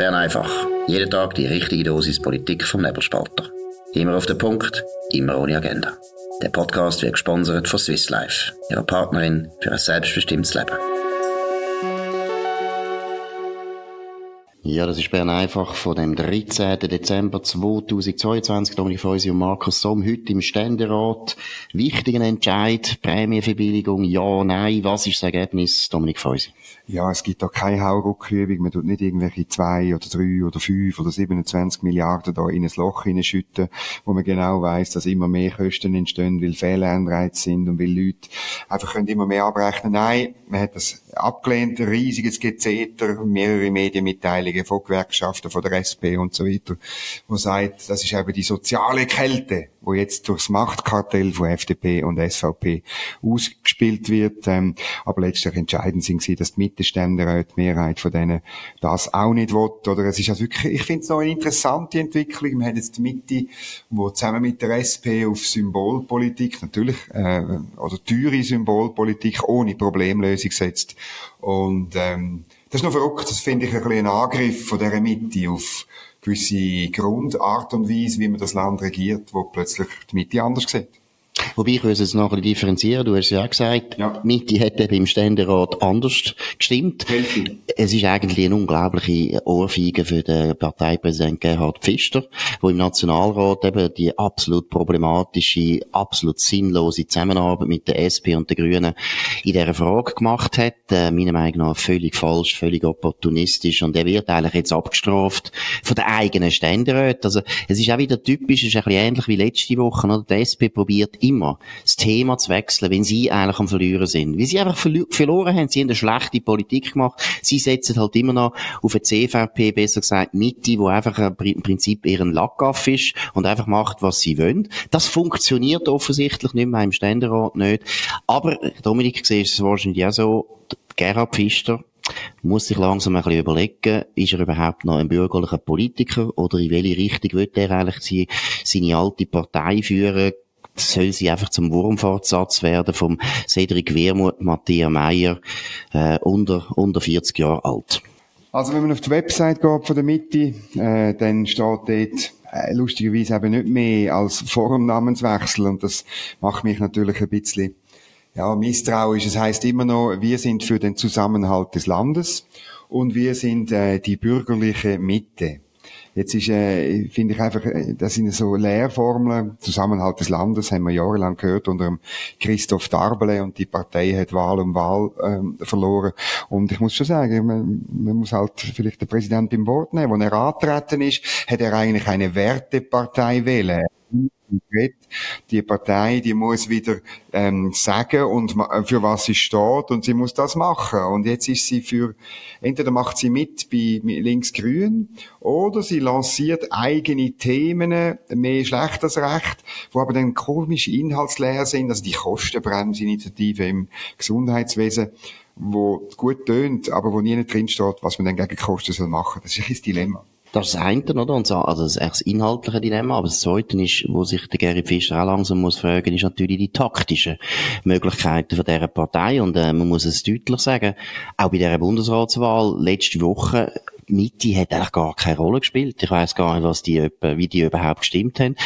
Bern einfach. Jeden Tag die richtige Dosis Politik vom Nebelspalter. Immer auf den Punkt, immer ohne Agenda. Der Podcast wird gesponsert von Swiss Life, ihrer Partnerin für ein selbstbestimmtes Leben. Ja, das ist Bern einfach von dem 13. Dezember 2022. Dominik Feusi und Markus Somm heute im Ständerat. Wichtigen Entscheid, Prämienverbilligung, ja, nein. Was ist das Ergebnis, Dominik Feusi? Ja, es gibt da keine Hauruckübung. Man tut nicht irgendwelche zwei oder drei oder fünf oder 27 Milliarden da in ein Loch hineinschütten, wo man genau weiß, dass immer mehr Kosten entstehen, weil Fehlanreize sind und weil Leute einfach können immer mehr abrechnen. Nein, man hat das abgelehnt, ein riesiges Gezeter, mehrere Medienmitteilungen von Gewerkschaften, von der SP und so weiter, wo sagt, das ist eben die soziale Kälte, wo jetzt durchs Machtkartell von FDP und SVP ausgespielt wird. Ähm, aber letztlich entscheidend sind sie, dass die Mittelstände, die Mehrheit von denen das auch nicht will. Oder es ist also wirklich, ich finde es noch eine interessante Entwicklung. Wir haben jetzt die Mitte, wo zusammen mit der SP auf Symbolpolitik, natürlich, äh, oder teure Symbolpolitik ohne Problemlösung setzt. Und ähm, das ist noch verrückt. Das finde ich ein bisschen ein Angriff von dieser Mitte auf gewisse Grundart und Weise, wie man das Land regiert, wo plötzlich die Mitte anders sieht. Wobei ich muss es noch ein bisschen differenzieren. Du hast ja auch gesagt, ja. Mitte hätte eben im Ständerat anders gestimmt. Richtig. Es ist eigentlich eine unglaubliche Ohrfeige für den Parteipräsidenten Gerhard Pfister, der im Nationalrat eben die absolut problematische, absolut sinnlose Zusammenarbeit mit der SP und den Grünen in dieser Frage gemacht hat. Äh, meiner Meinung nach völlig falsch, völlig opportunistisch und er wird eigentlich jetzt abgestraft von den eigenen Ständeräten. Also es ist auch wieder typisch, es ist ein bisschen ähnlich wie letzte Woche. Oder? Die SP probiert immer, das Thema zu wechseln, wenn sie eigentlich am Verlieren sind. Wie sie einfach verloren haben, sie haben eine schlechte Politik gemacht. Sie setzen halt immer noch auf eine CVP, besser gesagt Mitte, wo einfach im Prinzip ihren Lackaff ist und einfach macht, was sie wollen. Das funktioniert offensichtlich nicht mehr im Ständerat nicht. Aber, Dominik, siehst es wahrscheinlich auch so, Gerhard Pfister, muss sich langsam ein bisschen überlegen, ist er überhaupt noch ein bürgerlicher Politiker oder in welche Richtung wird er eigentlich seine alte Partei führen? Soll sie einfach zum Wurmfortsatz werden vom Cedric Wermuth, Matthias Meyer, äh, unter, unter 40 Jahre alt. Also wenn man auf die Website geht von der Mitte, äh, dann steht dort äh, lustigerweise eben nicht mehr als Vornamenswechsel und das macht mich natürlich ein bisschen ja, misstrauisch. Es heißt immer noch, wir sind für den Zusammenhalt des Landes und wir sind äh, die bürgerliche Mitte. Jetzt ist, äh, finde ich einfach, äh, das sind so Lehrformeln, Zusammenhalt des Landes, haben wir jahrelang gehört unter Christoph Darbele und die Partei hat Wahl um Wahl ähm, verloren. Und ich muss schon sagen, man, man muss halt vielleicht den Präsident im Wort nehmen. Wenn er antreten ist, hat er eigentlich eine Wertepartei wählen konkret. Die Partei, die muss wieder ähm, sagen und für was sie steht und sie muss das machen. Und jetzt ist sie für entweder macht sie mit bei Linksgrün oder sie lanciert eigene Themen, mehr schlecht als recht, wo aber dann komisch inhaltsleer sind, also die Kostenbremsinitiative im Gesundheitswesen wo gut tönt, aber wo nie drin steht, was man dann gegen Kosten soll machen. Das ist ein Dilemma. Das ist das eine, oder? Und so, also das das inhaltliche Dilemma. Aber das zweite ist, wo sich der Gary Fischer auch langsam muss fragen, ist natürlich die taktischen Möglichkeiten von dieser Partei. Und äh, man muss es deutlich sagen, auch bei dieser Bundesratswahl letzte Woche Mitte hat eigentlich gar keine Rolle gespielt. Ich weiß gar nicht, was die, wie die überhaupt gestimmt haben.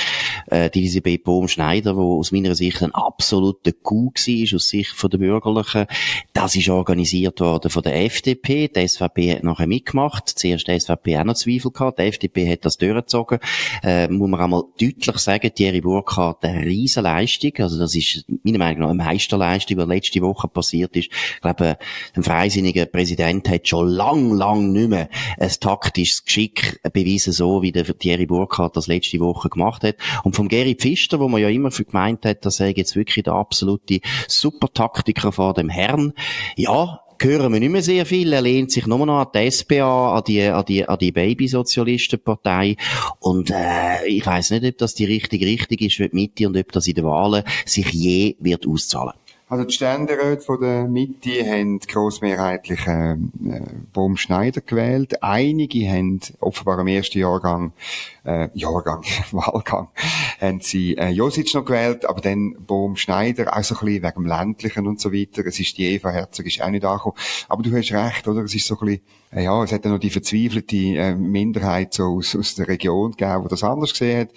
Äh, die Elisabeth Bohm-Schneider, wo aus meiner Sicht ein absoluter Coup war, aus Sicht der Bürgerlichen, das ist organisiert worden von der FDP. Die SVP hat nachher mitgemacht. Zuerst die SVP auch noch Zweifel gehabt. Die FDP hat das durchgezogen. Äh, muss man einmal deutlich sagen, Thierry Burkhardt eine riesen Leistung. Also das ist meiner Meinung nach eine Meisterleistung, was letzte Woche passiert ist. Ich glaube, ein freisinniger Präsident hat schon lang, lang nicht mehr ein taktisches Geschick beweisen, so wie der Thierry Burkhardt das letzte Woche gemacht hat. Und vom Gary Pfister, wo man ja immer für gemeint hat, dass er jetzt wirklich der absolute Supertaktiker vor dem Herrn. Ja, hören wir nicht mehr sehr viel. Er lehnt sich nur noch an die SPA, an die, an die, an die Babysozialistenpartei. Und äh, ich weiß nicht, ob das die richtige Richtung ist für die Mitte und ob das in den Wahlen sich je wird auszahlen. Also die Ständeräte von der Mitte haben grossmehrheitlich äh, Baum Schneider gewählt. Einige haben offenbar im ersten Jahrgang, äh, Jahrgang, Wahlgang, haben sie äh, Josic noch gewählt, aber dann Baum Schneider, auch so ein bisschen wegen dem Ländlichen und so weiter. Es ist die Eva Herzog, ist auch nicht angekommen. Aber du hast recht, oder? Es ist so ein bisschen ja, es hat ja noch die verzweifelte äh, Minderheit so aus, aus der Region gegeben, die das anders gesehen hat.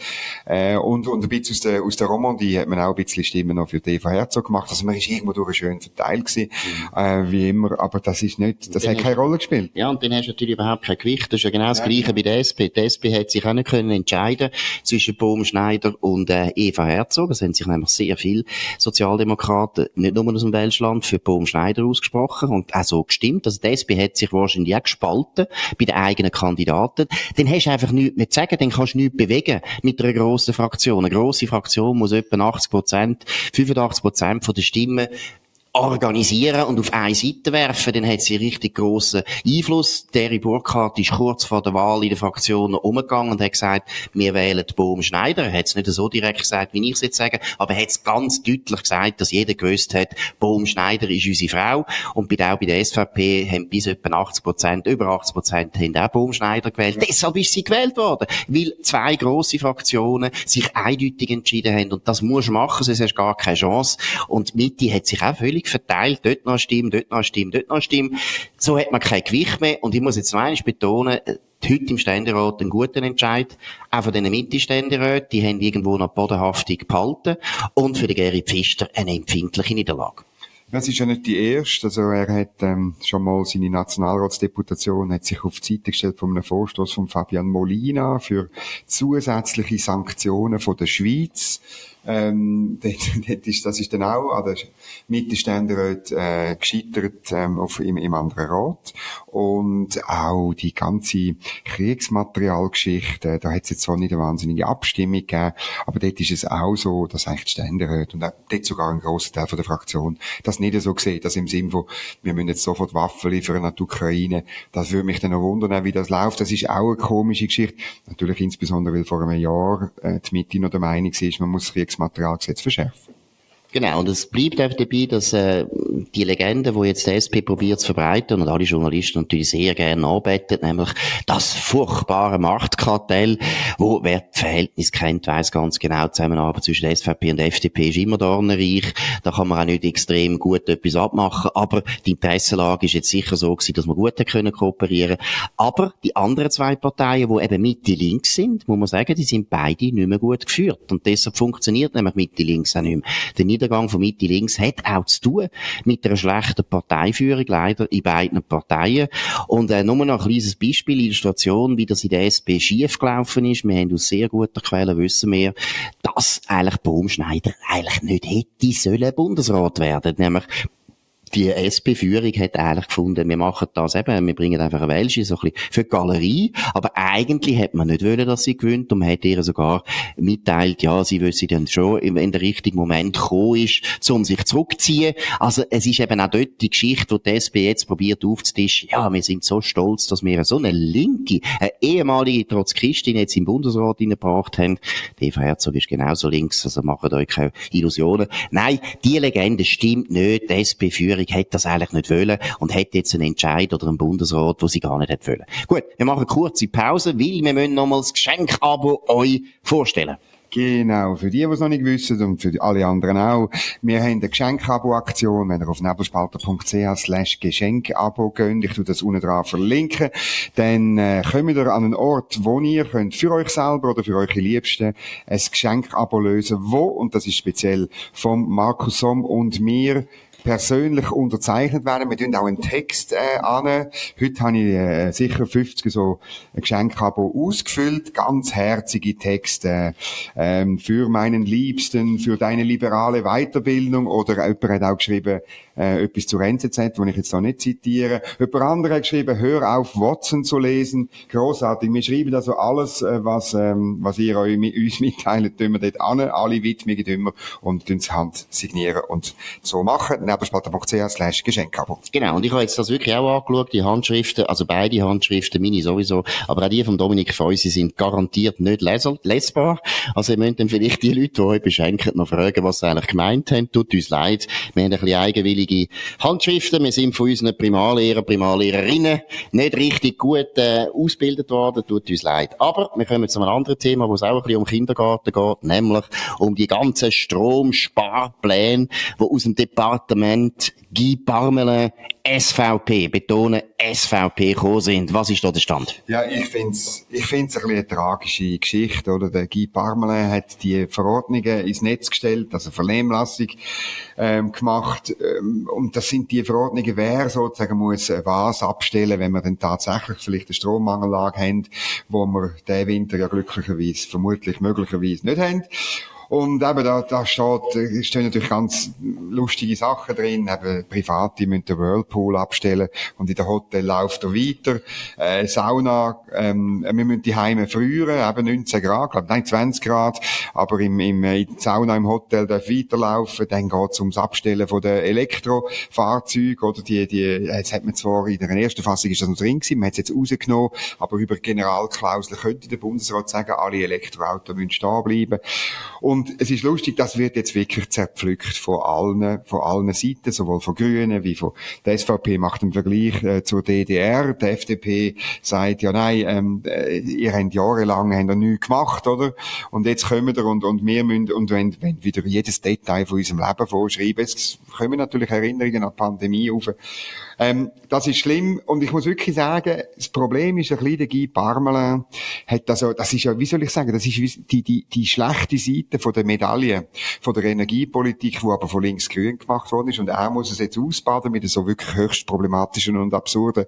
Äh, und, und ein bisschen aus der, aus der Romandie hat man auch ein bisschen Stimmen noch für die Eva Herzog gemacht. Also man ist irgendwo durch schön verteilt gewesen, mhm. äh, wie immer. Aber das ist nicht, das hat keine Rolle gespielt. Ja, und dann hast du natürlich überhaupt kein Gewicht. Das ist ja genau das ja, Gleiche ja. bei der SP. Die SP hat sich auch nicht können entscheiden zwischen Bohm Schneider und äh, Eva Herzog. Es haben sich nämlich sehr viele Sozialdemokraten, nicht nur aus dem Welschland, für Bohm Schneider ausgesprochen und auch so gestimmt. Also die SP hat sich wahrscheinlich auch gespalten bei den eigenen Kandidaten, dann hast du einfach nichts mehr zu sagen, dann kannst du nichts bewegen mit einer grossen Fraktion. Eine grosse Fraktion muss etwa 80 Prozent, 85 Prozent von der Stimmen organisieren und auf eine Seite werfen, dann hat sie richtig grossen Einfluss. Terry Burkhardt ist kurz vor der Wahl in der Fraktion umgegangen und hat gesagt, wir wählen Bohm Schneider. Er hat es nicht so direkt gesagt, wie ich es jetzt sage, aber er hat es ganz deutlich gesagt, dass jeder gewusst hat, Bohm Schneider ist unsere Frau. Und bei, auch bei der SVP haben bis etwa 80 Prozent, über 80 Prozent haben auch Bohm Schneider gewählt. Deshalb ist sie gewählt worden. Weil zwei grosse Fraktionen sich eindeutig entschieden haben. Und das musst du machen, sonst hast du gar keine Chance. Und Mitte hat sich auch völlig verteilt, dort noch Stimme, dort noch Stimme, dort noch Stimme. So hat man kein Gewicht mehr. Und ich muss jetzt noch einmal betonen, heute im Ständerat einen guten Entscheid. Auch von diesen Mitte-Ständeräten, die haben irgendwo noch Bodenhaftung gehalten. Und für den Gary Pfister eine empfindliche Niederlage. Das ist ja nicht die erste. Also er hat ähm, schon mal seine Nationalratsdeputation hat sich auf die Seite gestellt von einem Vorstoß von Fabian Molina für zusätzliche Sanktionen von der Schweiz ähm, dort, dort ist, das ist dann auch an der Mittelständerat äh, gescheitert ähm, auf, im, im anderen Rat. Und auch die ganze Kriegsmaterialgeschichte, da hat es jetzt zwar nicht eine wahnsinnige Abstimmung gegeben, aber dort ist es auch so, dass eigentlich die Ständerat und auch dort sogar ein grosser Teil von der Fraktion das nicht so sieht, dass im Sinn von, wir müssen jetzt sofort Waffen liefern an die Ukraine. Das würde mich dann noch wundern, wie das läuft. Das ist auch eine komische Geschichte. Natürlich insbesondere, weil vor einem Jahr äh, die Mitte noch der Meinung ist, man muss Kriegs Materialgesetz verschärfen. Genau, und es bleibt einfach dabei, dass äh, die Legende, wo jetzt der SP probiert zu verbreiten und alle Journalisten natürlich sehr gerne anbeten, nämlich das furchtbare Machtkartell, wo wer das Verhältnis kennt, weiß ganz genau, die Zusammenarbeit zwischen der SVP und der FDP ist immer dornenreich. Da kann man auch nicht extrem gut etwas abmachen, aber die Interessenlage ist jetzt sicher so gewesen, dass wir gut können kooperieren. Aber die anderen zwei Parteien, die eben Mitte links sind, muss man sagen, die sind beide nicht mehr gut geführt und deshalb funktioniert nämlich Mitte links auch nicht mehr. Niedergang von Mitte links hat auch zu tun mit einer schlechten Parteiführung, leider in beiden Parteien. Und äh, nur noch ein kleines Beispiel, Illustration, wie das in der SP schief gelaufen ist. Wir haben aus sehr guter Quelle wissen wir, dass eigentlich Baumschneider eigentlich nicht hätte sollen Bundesrat werden. Nämlich die SP-Führung hat eigentlich gefunden, wir machen das eben, wir bringen einfach eine Welsche so ein bisschen für die Galerie, aber eigentlich hat man nicht wollen, dass sie gewinnt und man hat ihr sogar mitteilt, ja, sie wüsste dann schon, wenn der richtige Moment gekommen ist, um sich zurückzuziehen. Also es ist eben auch dort die Geschichte, die die SP jetzt probiert aufzutischen, ja, wir sind so stolz, dass wir so eine linke, eine ehemalige Trotzkistin jetzt im Bundesrat hineingebracht haben. Die Eva Herzog ist genauso links, also macht euch keine Illusionen. Nein, die Legende stimmt nicht, die SP-Führung Regierung hätte das eigentlich nicht wollen und hätte jetzt einen Entscheid oder einen Bundesrat, wo sie gar nicht hätte wollen. Gut, wir machen eine kurze Pause, weil wir müssen nochmal das Geschenkabo euch vorstellen. Genau, für die, die es noch nicht wissen und für alle anderen auch. Wir haben eine Geschenkabo-Aktion, wenn ihr auf nebelspalter.ch slash Geschenkabo geht, ich tu das unten dran verlinken, dann äh, kommt ihr an einen Ort, wo ihr könnt für euch selber oder für eure Liebsten ein Geschenkabo lösen, wo, und das ist speziell vom Markus Somm und mir, persönlich unterzeichnet werden. Wir tun auch einen Text äh, an. Heute habe ich äh, sicher 50 so Geschenkabo ausgefüllt, ganz herzige Texte ähm, für meinen Liebsten, für deine liberale Weiterbildung oder jemand hat auch geschrieben, äh, etwas zur NZZ, wo ich jetzt da nicht zitiere. Jemand andere hat geschrieben, hör auf, Watson zu lesen. Großartig. Wir schreiben also alles, äh, was, ähm, was ihr euch, uns mitteilt, tun wir dort an, alle Widmungen tun wir und tun sie Hand signieren und so machen. Nebelspalter.ch slash Geschenkabo. Genau. Und ich habe jetzt das wirklich auch angeschaut, die Handschriften, also beide Handschriften, meine sowieso, aber auch die von Dominik Feusi sind garantiert nicht lesbar. Also ihr müsst dann vielleicht die Leute, die euch beschenken, noch fragen, was sie eigentlich gemeint haben. Tut uns leid. Wir haben ein bisschen eigenwillige Handschriften. Wir sind von unseren Primarlehrer, Primarlehrerinnen nicht richtig gut äh, ausgebildet worden. Tut uns leid. Aber wir kommen zu einem anderen Thema, wo es auch ein bisschen um Kindergarten geht, nämlich um die ganzen Stromsparpläne, die aus dem Departement Guy Parmelin SVP, betonen SVP gekommen sind. Was ist da der Stand? Ja, ich find's, ich find's ein bisschen eine tragische Geschichte, oder? Der Guy Parmelin hat die Verordnungen ins Netz gestellt, also Vernehmlassung, ähm, gemacht, ähm, und das sind die Verordnungen, wer sozusagen muss was abstellen, wenn wir dann tatsächlich vielleicht eine Strommangellage haben, wo wir den Winter ja glücklicherweise, vermutlich möglicherweise nicht haben. Und eben, da, da steht, äh, stehen natürlich ganz lustige Sachen drin. Eben, Private müssen den Whirlpool abstellen und in der Hotel läuft er weiter. Äh, Sauna, ähm, wir müssen die Heime frieren, eben 19 Grad, glaub, nein, 20 Grad. Aber im, im, in Sauna im Hotel darf weiterlaufen. Dann geht's ums Abstellen von den Elektrofahrzeugen, oder die, die, jetzt hat man zwar in der ersten Fassung ist das noch drin gewesen, man hat es jetzt rausgenommen, aber über Generalklausel könnte der Bundesrat sagen, alle Elektroautos müssen stehen bleiben. Und und es ist lustig, das wird jetzt wirklich zerpflückt von allen, von allen Seiten, sowohl von Grünen wie von der SVP macht einen Vergleich äh, zur DDR. Der FDP sagt, ja nein, ähm, äh, ihr habt jahrelang habt ihr nichts gemacht, oder? Und jetzt kommen wir und, und wir müssen, und wenn, wenn wieder jedes Detail von unserem Leben vorschreiben, es kommen natürlich Erinnerungen an die Pandemie auf. Ähm, das ist schlimm und ich muss wirklich sagen, das Problem ist ein bisschen, der Guy Parmelin hat also, das ist ja, wie soll ich sagen, das ist die, die, die schlechte Seite von der Medaille, von der Energiepolitik, die aber von links-grün gemacht worden ist und er muss es jetzt ausbaden mit so wirklich höchst problematischen und absurden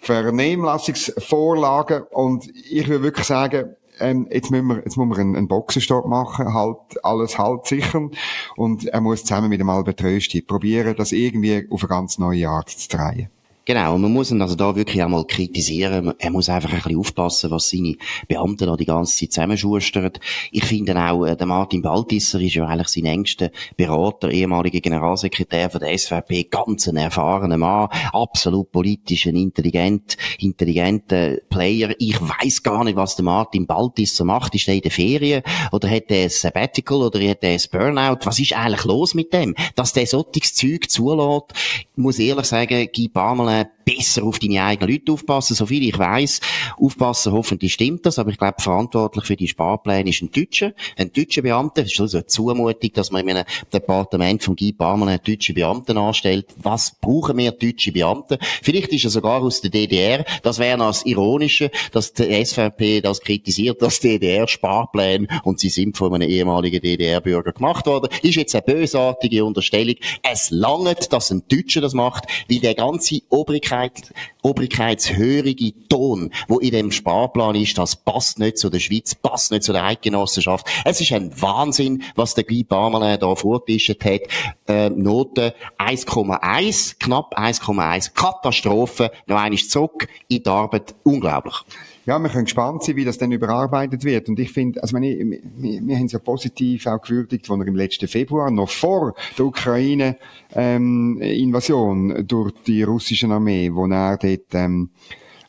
Vernehmlassungsvorlagen und ich würde wirklich sagen, ähm, jetzt müssen wir, jetzt muss man einen, einen Boxenstopp machen, halt, alles halt sichern. Und er muss zusammen mit dem Albert Rösti probieren, das irgendwie auf eine ganz neue Art zu drehen. Genau, und man muss ihn also da wirklich einmal kritisieren. Er muss einfach ein bisschen aufpassen, was seine Beamten da die ganze Zeit zusammenschustern. Ich finde auch, äh, der Martin Baltisser ist ja eigentlich sein engster Berater, ehemaliger Generalsekretär von der SVP, ganz ein erfahrener Mann, absolut politisch, ein intelligent, intelligenter Player. Ich weiß gar nicht, was der Martin Baltisser macht. Ist er in der Ferien? Oder hat er ein Sabbatical? Oder hat er ein Burnout? Was ist eigentlich los mit dem? Dass der solches Zeug zulässt, muss ehrlich sagen, gibt Barmel äh, besser auf deine eigenen Leute aufpassen. So viel ich weiß, aufpassen, hoffentlich stimmt das, aber ich glaube, verantwortlich für die Sparpläne ist ein Deutscher, ein deutscher Beamter. Es ist also eine Zumutung, dass man in einem Departement von Guy Barmann einen deutschen Beamten anstellt. Was brauchen wir deutsche Beamte? Vielleicht ist er sogar aus der DDR. Das wäre noch das Ironische, dass die SVP das kritisiert, dass DDR-Sparpläne und sie sind von einem ehemaligen DDR-Bürger gemacht worden. Ist jetzt eine bösartige Unterstellung. Es langt, dass ein Deutscher das macht, wie der ganze Obrigkeit, obrigkeitshörige Ton, wo in dem Sparplan ist, das passt nicht zu der Schweiz, passt nicht zu der Eidgenossenschaft. Es ist ein Wahnsinn, was der Guy Barmelin da vorgetischt hat. Äh, Note 1,1, knapp 1,1, Katastrophe, noch einmal zurück in die Arbeit, unglaublich. Ja, wir können gespannt sein, wie das dann überarbeitet wird. Und ich finde, also meine, wir, wir haben es ja positiv auch gewürdigt, als er im letzten Februar, noch vor der Ukraine-Invasion ähm, durch die russische Armee, wo er dort ähm,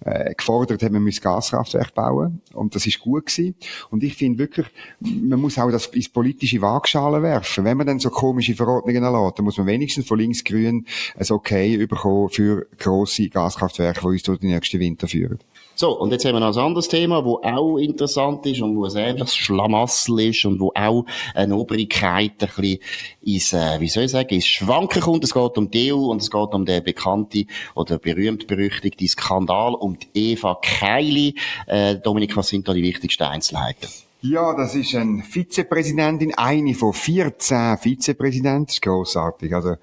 äh, gefordert hat, man müsse Gaskraftwerk bauen. Und das ist gut gewesen. Und ich finde wirklich, man muss auch das ins politische Waagschale werfen. Wenn man dann so komische Verordnungen erlässt, dann muss man wenigstens von links-grün ein Okay bekommen für grosse Gaskraftwerke, die uns durch den nächsten Winter führen. So, und jetzt haben wir noch ein anderes Thema, wo auch interessant ist und wo ein ähnliches Schlamassel ist und wo auch eine Obrigkeit ein bisschen ins, äh, wie soll ich sagen, ins Schwanken kommt. Es geht um die EU und es geht um den bekannten oder berühmt-berüchtigten Skandal um die Eva Keili. Äh, Dominik, was sind da die wichtigsten Einzelheiten? Ja, das ist eine Vizepräsidentin, eine von 14 Vizepräsidenten. Das ist grossartig. Also,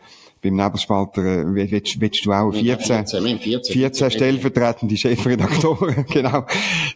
beim Nebelspalter, äh, willst, willst du auch 14, 14, 14, 14 stellvertretende Chefredaktoren, genau.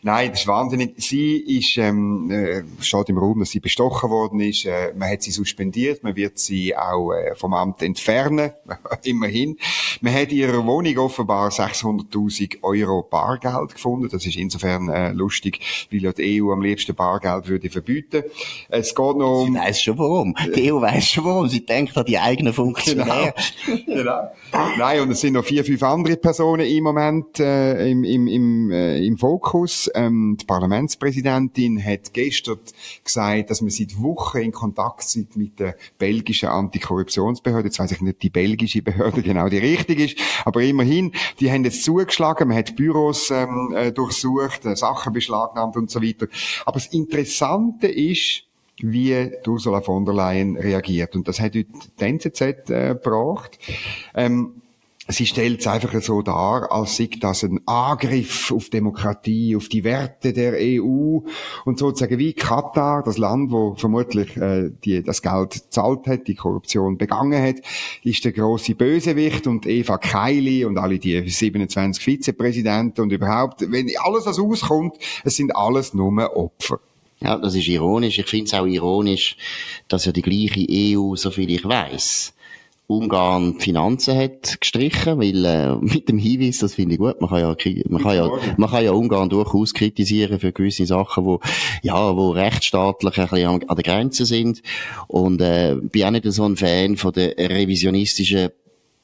Nein, das ist wahnsinnig. Sie ist, ähm, äh, steht im Raum, dass sie bestochen worden ist. Äh, man hat sie suspendiert, man wird sie auch äh, vom Amt entfernen, immerhin. Man hat in ihrer Wohnung offenbar 600.000 Euro Bargeld gefunden. Das ist insofern äh, lustig, weil ja die EU am liebsten Bargeld würde verbieten. Es geht noch um... Sie weiss schon warum. Die EU weiss schon warum. Sie denkt an die eigenen Funktionäre. Genau. genau. Nein, und es sind noch vier, fünf andere Personen im Moment äh, im, im, im, äh, im Fokus. Ähm, die Parlamentspräsidentin hat gestern gesagt, dass man seit Wochen in Kontakt sind mit der belgischen Antikorruptionsbehörde. Jetzt weiss ich nicht, die belgische Behörde genau die richtige ist, aber immerhin, die haben jetzt zugeschlagen, man hat Büros ähm, äh, durchsucht, äh, Sachen beschlagnahmt und so weiter. Aber das Interessante ist, wie Ursula von der Leyen reagiert. Und das hat heute die NZZ äh, gebracht. Ähm, sie stellt es einfach so dar, als sei das ein Angriff auf Demokratie, auf die Werte der EU und sozusagen wie Katar, das Land, wo vermutlich äh, die, das Geld zahlt hat, die Korruption begangen hat, ist der große Bösewicht und Eva Kaili und alle die 27 Vizepräsidenten und überhaupt, wenn alles was auskommt, es sind alles nur Opfer. Ja, das ist ironisch. Ich finde es auch ironisch, dass ja die gleiche EU, soviel ich weiß, Ungarn die Finanzen hat gestrichen, weil äh, mit dem Hinweis, das finde ich gut, man kann ja man kann ja man kann ja Ungarn durchaus kritisieren für gewisse Sachen, wo ja wo rechtsstaatlich ein bisschen an, an der Grenze sind und äh, bin auch nicht so ein Fan von der revisionistischen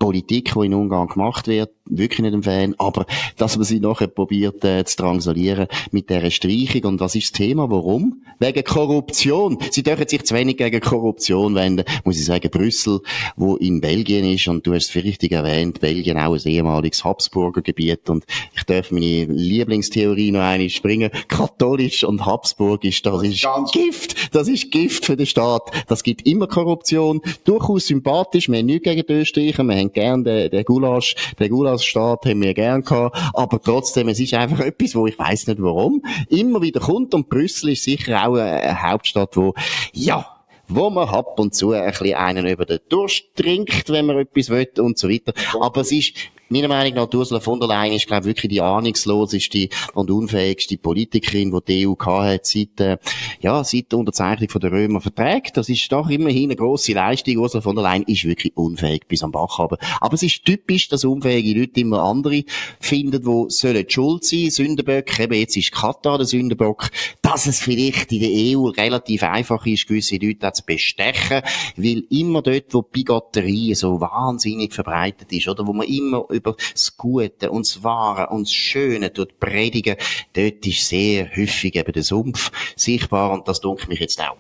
Politik, die in Ungarn gemacht wird, wirklich nicht ein Fan, aber dass man sie nachher probiert äh, zu drangsalieren mit dieser Streichung. Und was ist das Thema? Warum? Wegen Korruption. Sie dürfen sich zu wenig gegen Korruption wenden, muss ich sagen. Brüssel, wo in Belgien ist, und du hast es richtig erwähnt, Belgien auch ein ehemaliges Habsburger Gebiet. Und ich darf meine Lieblingstheorie noch eine springen. Katholisch und Habsburgisch, das, ist Gift. Das ist Gift für den Staat. Das gibt immer Korruption. Durchaus sympathisch. Wir haben nichts gegen die Österreicher. Wir haben gern den, den Gulasch, den Gulasch Staat haben wir gern gehabt, aber trotzdem, es ist einfach etwas, wo ich weiß nicht warum, immer wieder kommt und Brüssel ist sicher auch eine Hauptstadt, wo, ja, wo man ab und zu ein bisschen einen über den Durst trinkt, wenn man etwas will und so weiter. Aber es ist, meiner Meinung nach, Ursula von der Leyen ist, glaube ich, wirklich die ahnungsloseste und unfähigste Politikerin, die die EU hat seit, äh, ja, seit der Unterzeichnung von der Römer Verträge. Das ist doch immerhin eine grosse Leistung. Ursula von der Leyen ist wirklich unfähig bis am Bach aber. Aber es ist typisch, dass unfähige Leute immer andere finden, die sollen schuld sein, Sündenböcke. Eben jetzt ist Katar der Sündenbock. Dass es vielleicht in der EU relativ einfach ist, gewisse Leute zu bestechen, weil immer dort, wo Bigotterie so wahnsinnig verbreitet ist, oder wo man immer über das Gute und das Wahre und das Schöne tut predigen, dort ist sehr häufig eben der Sumpf sichtbar und das dunkelt mich jetzt auch.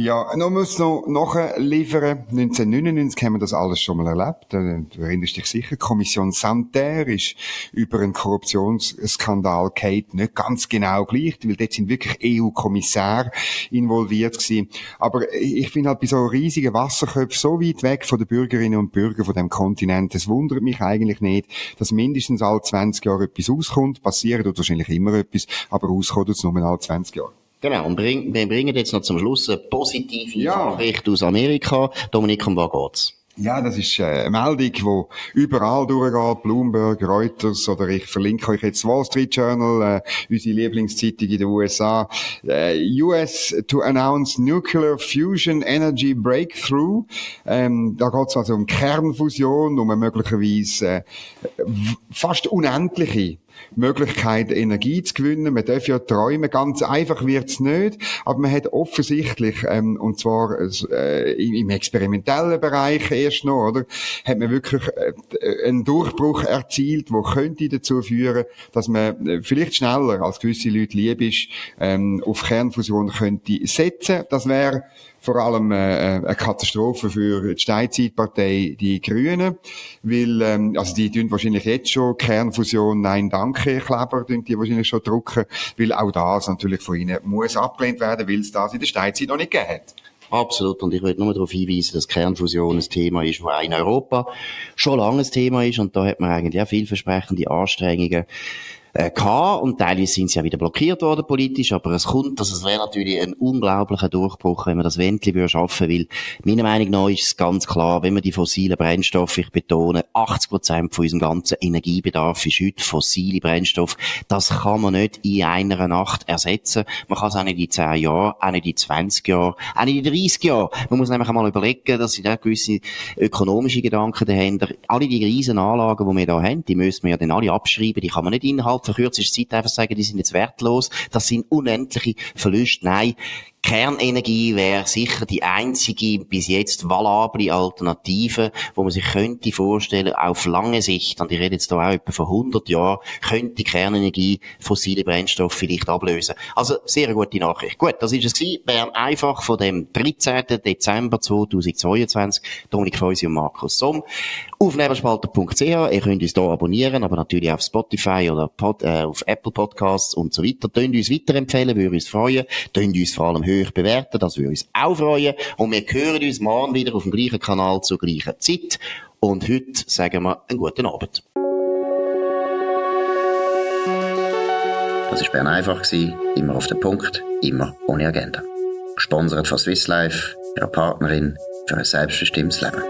Ja, noch muss noch nachliefern. 1999 haben wir das alles schon mal erlebt. Du erinnerst dich sicher. Kommission Santerre ist über einen Korruptionsskandal Kate nicht ganz genau gleich, weil dort sind wirklich EU-Kommissare involviert gewesen. Aber ich bin halt bei so riesigen Wasserköpfen so weit weg von den Bürgerinnen und Bürgern von dem Kontinent. Es wundert mich eigentlich nicht, dass mindestens alle 20 Jahre etwas auskommt. Passiert tut wahrscheinlich immer etwas, aber auskommt es nur alle 20 Jahre. Genau, und bring, wir bringen jetzt noch zum Schluss eine positive ja. Nachricht aus Amerika. Dominik, um was geht's? Ja, das ist äh, eine Meldung, die überall durchgeht. Bloomberg, Reuters oder ich verlinke euch jetzt Wall Street Journal, äh, unsere Lieblingszeitung in den USA. Äh, US to announce nuclear fusion energy breakthrough. Ähm, da geht es also um Kernfusion, um eine möglicherweise äh, fast unendliche Möglichkeit, Energie zu gewinnen. Man darf ja träumen. Ganz einfach wird's nicht. Aber man hat offensichtlich, ähm, und zwar äh, im experimentellen Bereich erst noch, oder, hat man wirklich äh, einen Durchbruch erzielt, der könnte dazu führen, dass man äh, vielleicht schneller, als gewisse Leute lieb ist, ähm, auf Kernfusion könnte setzen. Das wäre vor allem äh, eine Katastrophe für die Steinzeitpartei, die Grünen, weil ähm, also die tun wahrscheinlich jetzt schon Kernfusion Nein Danke Kleber tun die wahrscheinlich schon drucken, weil auch das natürlich von ihnen muss abgelehnt werden, weil es das in der Steinzeit noch nicht gegeben hat. Absolut. Und ich würde nur darauf hinweisen, dass Kernfusion ein Thema ist, das in Europa schon lange ein Thema ist. Und da hat man eigentlich auch vielversprechende Anstrengungen äh, gehabt. Und teilweise sind sie ja wieder blockiert worden politisch, aber es kommt, dass es wäre natürlich ein unglaublicher Durchbruch, wenn man das Wendli würde schaffen, weil meiner Meinung nach ist es ganz klar, wenn man die fossilen Brennstoffe, ich betone, 80 Prozent von unserem ganzen Energiebedarf ist heute fossile Brennstoff, das kann man nicht in einer Nacht ersetzen. Man kann es auch nicht in 10 Jahren, auch nicht in 20 Jahren, auch nicht in 30 Jahren. Man muss nämlich einmal überlegen, dass sie da gewisse ökonomische Gedanken dahinter, alle die riesen Anlagen, die wir da haben, die müssen wir ja dann alle abschreiben, die kann man nicht innerhalb kürzester Zeit einfach sagen, die sind jetzt wertlos, das sind unendliche Verluste. Nein, Kernenergie wäre sicher die einzige bis jetzt valable Alternative, wo man sich könnte vorstellen, auf lange Sicht, und ich rede jetzt hier auch etwa von 100 Jahren, könnte Kernenergie fossile Brennstoffe vielleicht ablösen. Also, sehr gute Nachricht. Gut, das ist es gewesen. Bern einfach von dem 13. Dezember 2022. Dominik Feusi und Markus Somm. Auf nebelspalter.ch. Ihr könnt uns hier abonnieren, aber natürlich auf Spotify oder Pod, äh, auf Apple Podcasts und so weiter. Tönt uns weiterempfehlen, würde uns freuen. Tönt uns vor allem hoch bewerten, das würde uns auch freuen. Und wir hören uns morgen wieder auf dem gleichen Kanal zur gleichen Zeit. Und heute sagen wir einen guten Abend. Das war Bern einfach, immer auf den Punkt, immer ohne Agenda. Gesponsert von Swiss Life, ihrer Partnerin für ein selbstbestimmtes Leben.